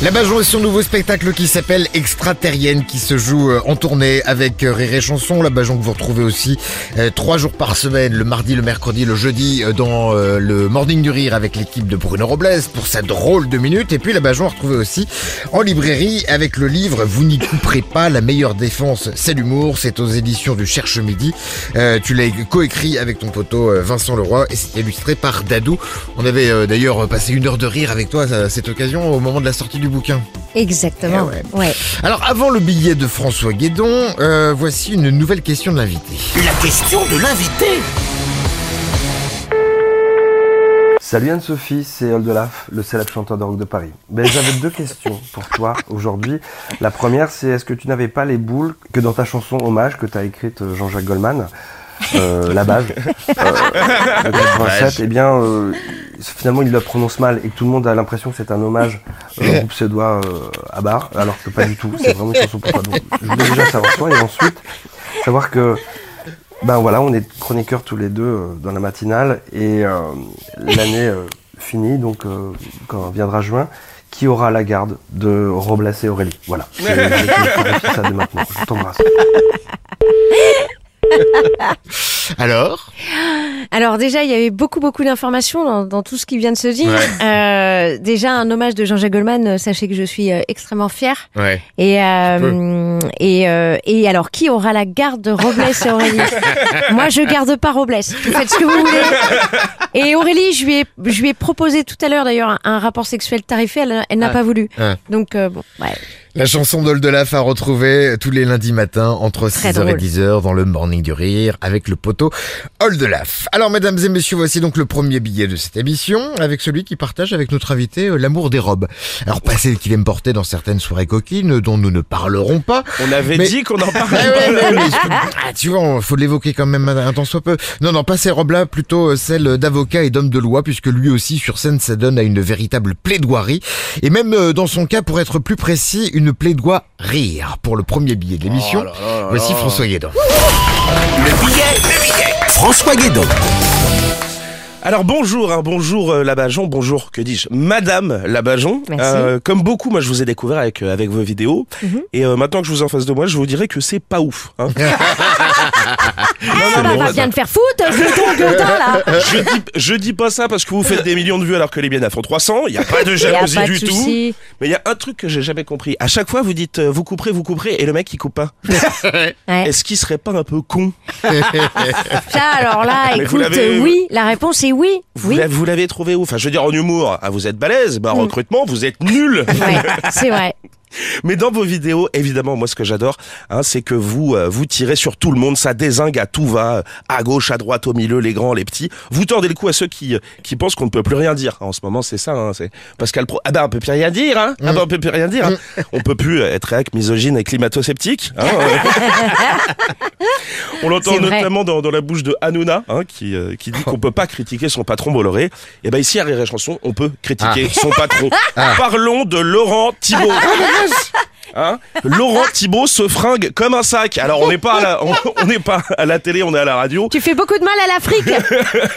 La Bajon est son nouveau spectacle qui s'appelle Extraterrienne qui se joue euh, en tournée avec euh, Rire et Chanson. La Bajon que vous retrouvez aussi euh, trois jours par semaine, le mardi, le mercredi, le jeudi euh, dans euh, le Morning du Rire avec l'équipe de Bruno Robles pour sa drôle de minutes. Et puis la Bajon retrouvée aussi en librairie avec le livre Vous n'y couperez pas, la meilleure défense c'est l'humour. C'est aux éditions du Cherche Midi. Euh, tu l'as coécrit avec ton poteau euh, Vincent Leroy et c'est illustré par Dadou. On avait euh, d'ailleurs passé une heure de rire avec toi à cette occasion au moment de la sortie du bouquin. Exactement. Eh ouais. Alors avant le billet de François Guédon, euh, voici une nouvelle question de l'invité. La question de l'invité Salut Anne-Sophie, c'est Oldelaf, le célèbre chanteur de rock de Paris. Ben, J'avais deux questions pour toi aujourd'hui. La première, c'est est-ce que tu n'avais pas les boules que dans ta chanson Hommage que tu as écrite euh, Jean-Jacques Goldman, euh, la base, euh, de 87, eh bien, euh, finalement, il le prononce mal et que tout le monde a l'impression que c'est un hommage euh, au groupe suédois euh, à bar, alors que pas du tout. C'est vraiment une chanson pour toi. Donc, je voulais déjà savoir toi et ensuite savoir que ben voilà, on est chroniqueurs tous les deux euh, dans la matinale et euh, l'année euh, finie, donc quand viendra juin, qui aura la garde de Robles et Aurélie? Voilà. Je vais ça dès maintenant. Je t'embrasse. Alors? Alors déjà, il y avait beaucoup beaucoup d'informations dans, dans tout ce qui vient de se dire. Euh, déjà un hommage de Jean-Jacques Goldman. euh, Sachez que je suis euh, extrêmement fière. Ouais. Et euh, et et alors qui aura la garde de Robles et Aurélie? Moi, je garde pas Robles. Vous faites ce que vous voulez. Et Aurélie, je lui ai je lui ai proposé tout à l'heure d'ailleurs un, un rapport sexuel tarifé. Elle, elle n'a pas voulu. Ah. Donc bon, ouais. La chanson d'Oldelaf à retrouver tous les lundis matins entre Très 6h et drôle. 10h dans le Morning du Rire avec le poteau Oldelaf. Alors mesdames et messieurs, voici donc le premier billet de cette émission avec celui qui partage avec notre invité euh, l'amour des robes. Alors pas celle qu'il aime porter dans certaines soirées coquines dont nous ne parlerons pas. On avait Mais- dit qu'on en Ah parlait. ouais, ouais, mais ah, tu vois, faut l'évoquer quand même un temps soit peu. Non, non, pas ces robes-là, plutôt euh, celles d'avocat et d'homme de loi, puisque lui aussi sur scène s'adonne à une véritable plaidoirie, et même euh, dans son cas, pour être plus précis, une plaidoie rire. Pour le premier billet de l'émission, voici François Guédon. Le billet, le billet François Guédon Alors bonjour, hein, bonjour euh, Labajon, bonjour, que dis-je, Madame Labajon. Merci. Euh, comme beaucoup, moi je vous ai découvert avec euh, avec vos vidéos, Mhm. et euh, maintenant que je vous ai en face de moi, je vous dirais que c'est pas ouf. Hein. Ah, on va bien te faire foutre, c'est ton gueudin là. je dis je dis pas ça parce que vous faites des millions de vues alors que les miennes en font 300. Il y a pas de jalousie pas de du tout. Mais il y a un truc que j'ai jamais compris. À chaque fois, vous dites euh, vous couperez, vous couperez, et le mec il coupe pas. Ouais. Est-ce qu'il serait pas un peu con? Ça, alors là, Mais vous écoute, l'avez- euh, oui, la réponse est oui. Vous Oui, l'avez- vous l'avez trouvé où? Enfin, je veux dire en humour, ah, vous êtes balèze, mais en recrutement, vous êtes nul. ouais, c'est vrai. Mais dans vos vidéos, évidemment, moi ce que j'adore, hein, c'est que vous euh, vous tirez sur tout le monde, ça désingue à tout va, euh, à gauche, à droite, au milieu, les grands, les petits. Vous tendez le coup à ceux qui euh, qui pensent qu'on ne peut plus rien dire. En ce moment, c'est ça. Hein, c'est Pascal Pro. Ah ben on peut plus rien dire. Hein ah ben on peut plus rien dire. Hein on peut plus euh, être réac, misogyne et climato-sceptique. Hein, euh. on l'entend notamment dans, dans la bouche de Hanouna, hein, qui euh, qui dit qu'on peut pas critiquer son patron Bolloré. Et ben ici à Rire et Chanson, on peut critiquer son patron. Parlons de Laurent Thibault. Hein Laurent Thibault se fringue comme un sac. Alors on n'est pas à la, on, on n'est pas à la télé, on est à la radio. Tu fais beaucoup de mal à l'Afrique.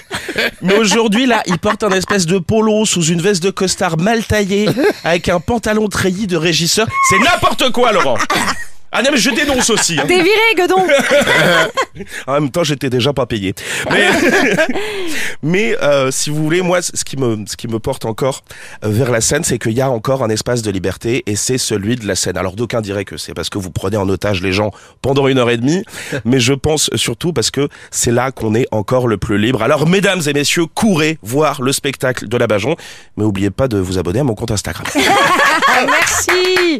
Mais aujourd'hui là, il porte un espèce de polo sous une veste de costard mal taillée avec un pantalon treillis de régisseur. C'est n'importe quoi, Laurent. Ah non mais je dénonce aussi. hein. T'es viré, gueudon. En même temps, j'étais déjà pas payé. Mais, mais euh, si vous voulez, moi, ce qui me, ce qui me porte encore euh, vers la scène, c'est qu'il y a encore un espace de liberté et c'est celui de la scène. Alors d'aucuns diraient que c'est parce que vous prenez en otage les gens pendant une heure et demie, mais je pense surtout parce que c'est là qu'on est encore le plus libre. Alors mesdames et messieurs, courez voir le spectacle de la Bajon, mais oubliez pas de vous abonner à mon compte Instagram. Merci.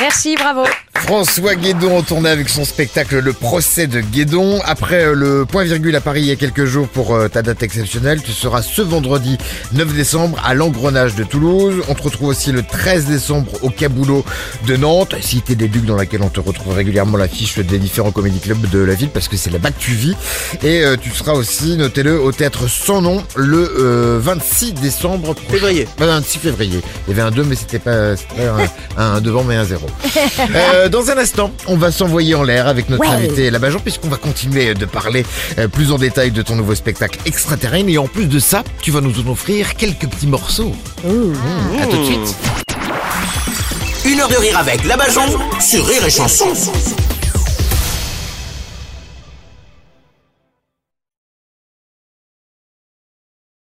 Merci, bravo. François Guédon en tournée avec son spectacle Le procès de Guédon. Après euh, le point virgule à Paris il y a quelques jours pour euh, ta date exceptionnelle, tu seras ce vendredi 9 décembre à l'Engrenage de Toulouse. On te retrouve aussi le 13 décembre au Caboulot de Nantes, cité des Ducs dans laquelle on te retrouve régulièrement l'affiche des différents comédie clubs de la ville parce que c'est là-bas que tu vis. Et euh, tu seras aussi, notez-le, au théâtre sans nom le euh, 26 décembre prochain. Février. Euh, 26 février. Il y avait un 2 mais c'était pas, c'était pas un, un devant mais un 0. Euh, dans un instant, on va s'envoyer en l'air avec notre Ouais. invité la Bajon puisqu'on va continuer de parler euh, plus en détail de ton nouveau spectacle extraterrestre et en plus de ça, tu vas nous en offrir quelques petits morceaux. Mmh, à tout de suite. Une heure de rire avec la Bajon sur Rire et Chanson.